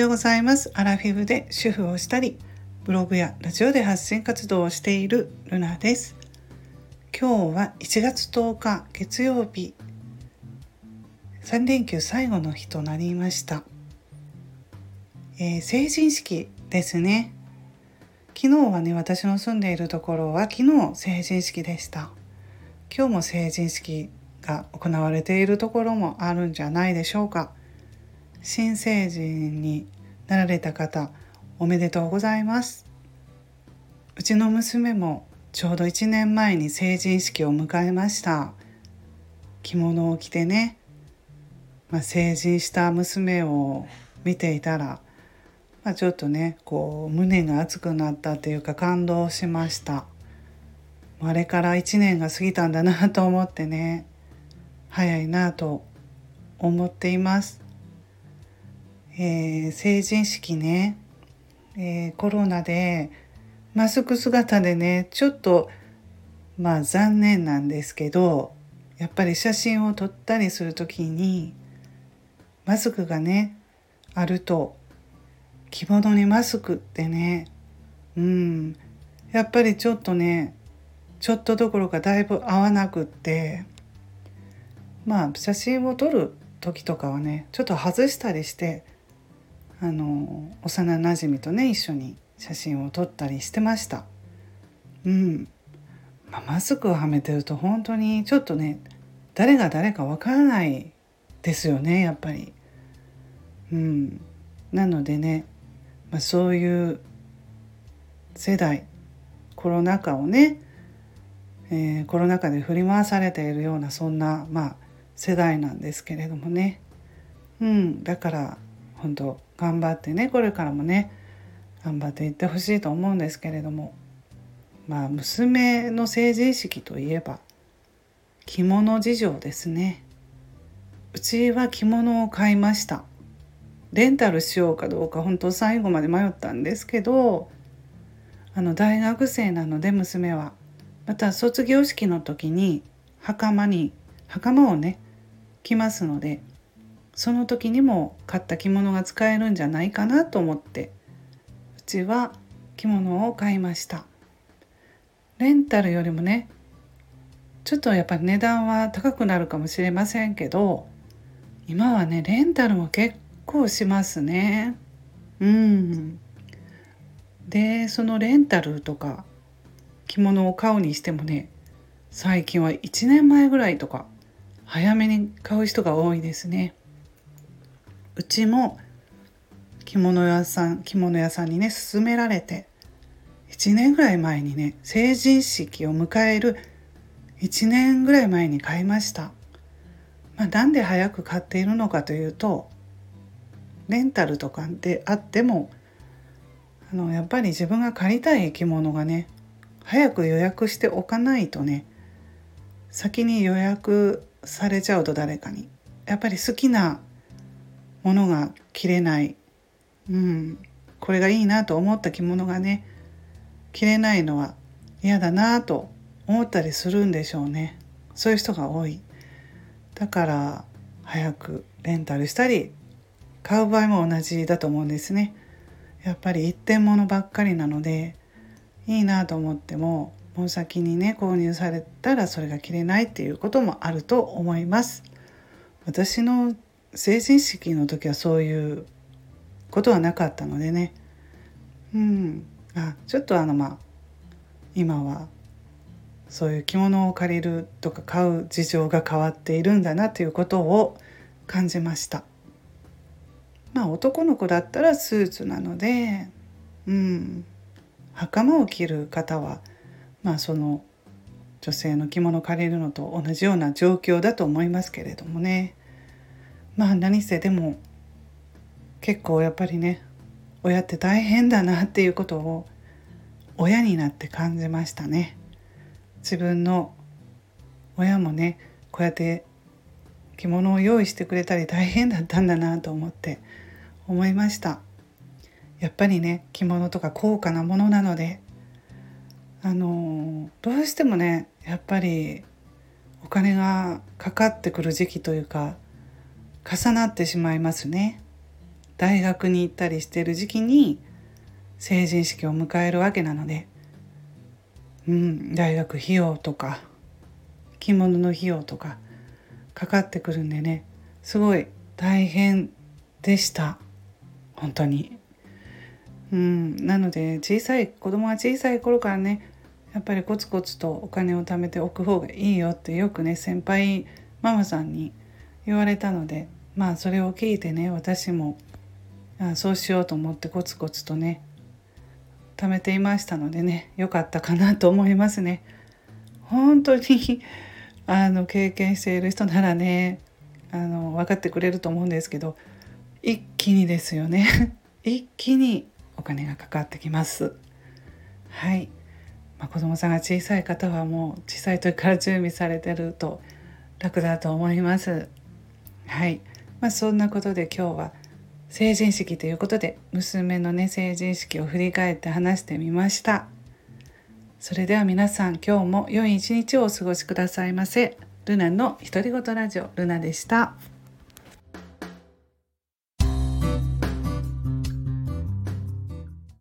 ようございます。アラフィフで主婦をしたりブログやラジオで発信活動をしているルナです。今日は1月10日月曜日。3連休最後の日となりました、えー、成人式ですね。昨日はね私の住んでいるところは昨日成人式でした。今日も成人式が行われているところもあるんじゃないでしょうか。新成人になられた方おめでとうございます。うちの娘もちょうど1年前に成人式を迎えました。着物を着てね、まあ、成人した娘を見ていたら、まあ、ちょっとねこう胸が熱くなったというか感動しました。あれから1年が過ぎたんだなと思ってね早いなと思っています。えー、成人式ね、えー、コロナでマスク姿でねちょっとまあ残念なんですけどやっぱり写真を撮ったりする時にマスクがねあると着物にマスクってねうんやっぱりちょっとねちょっとどころかだいぶ合わなくってまあ写真を撮る時とかはねちょっと外したりしてあの幼なじみとね一緒に写真を撮ったりしてました。うん、まあ、マスクをはめてると本当にちょっとね誰が誰かわからないですよねやっぱり。うん、なのでね、まあ、そういう世代コロナ禍をねえー、コロナ禍で振り回されているようなそんな、まあ、世代なんですけれどもね、うん、だから本当頑張ってねこれからもね頑張っていってほしいと思うんですけれどもまあ娘の成人式といえば着物事情ですね。うちは着物を買いました。レンタルしようかどうか本当最後まで迷ったんですけどあの大学生なので娘は。また卒業式の時に袴に袴をね着ますのでその時にも買った着物が使えるんじゃないかなと思ってうちは着物を買いました。レンタルよりもねちょっとやっぱり値段は高くなるかもしれませんけど今はねレンタルも結構しますね。うん。でそのレンタルとか着物を買うにしてもね最近は1年前ぐらいとか早めに買う人が多いですね。うちも着物屋さん着物屋さんにね勧められて1年ぐらい前にね成人式を迎える1年ぐらい前に買いました、まあ、なんで早く買っているのかというとレンタルとかであってもあのやっぱり自分が借りたい着物がね早く予約しておかないとね先に予約されちゃうと誰かに。やっぱり好きなものが着れない。うん。これがいいなと思った着物がね着れないのは嫌だなと思ったりするんでしょうね。そういう人が多い。だから早くレンタルしたり買う場合も同じだと思うんですね。やっぱり一点物ばっかりなのでいいなと思ってももう先にね購入されたらそれが着れないっていうこともあると思います。私の成人式の時はそういうことはなかったのでね。うん。あちょっとあのまあ今はそういう着物を借りるとか買う事情が変わっているんだなということを感じました。まあ男の子だったらスーツなのでうん。袴を着る方はまあその女性の着物を借りるのと同じような状況だと思いますけれどもね。まあ何せでも結構やっぱりね親って大変だなっていうことを親になって感じましたね。自分の親もねこうやって着物を用意してくれたり大変だったんだなと思って思いました。やっぱりね着物とか高価なものなのであのどうしてもねやっぱりお金がかかってくる時期というか重なってしまいますね。大学に行ったりしてる時期に成人式を迎えるわけなので、うん、大学費用とか着物の費用とかかかってくるんでねすごい大変でした本当に。うん、なので小さい子供は小さい頃からねやっぱりコツコツとお金を貯めておく方がいいよってよくね先輩ママさんに言われたのでまあそれを聞いてね私もあそうしようと思ってコツコツとね貯めていましたのでね良かったかなと思いますね。本当に あの経験している人ならねあの分かってくれると思うんですけど一気にですよね 一気にお金がかかってきます。はい、まあ、子供さんが小さい方はもう小さい時から準備されてると楽だと思います。はい、まあ、そんなことで今日は成人式ということで娘のね成人式を振り返って話してみました。それでは皆さん今日も良い一日をお過ごしくださいませ。ルナの独り言ラジオルナでした。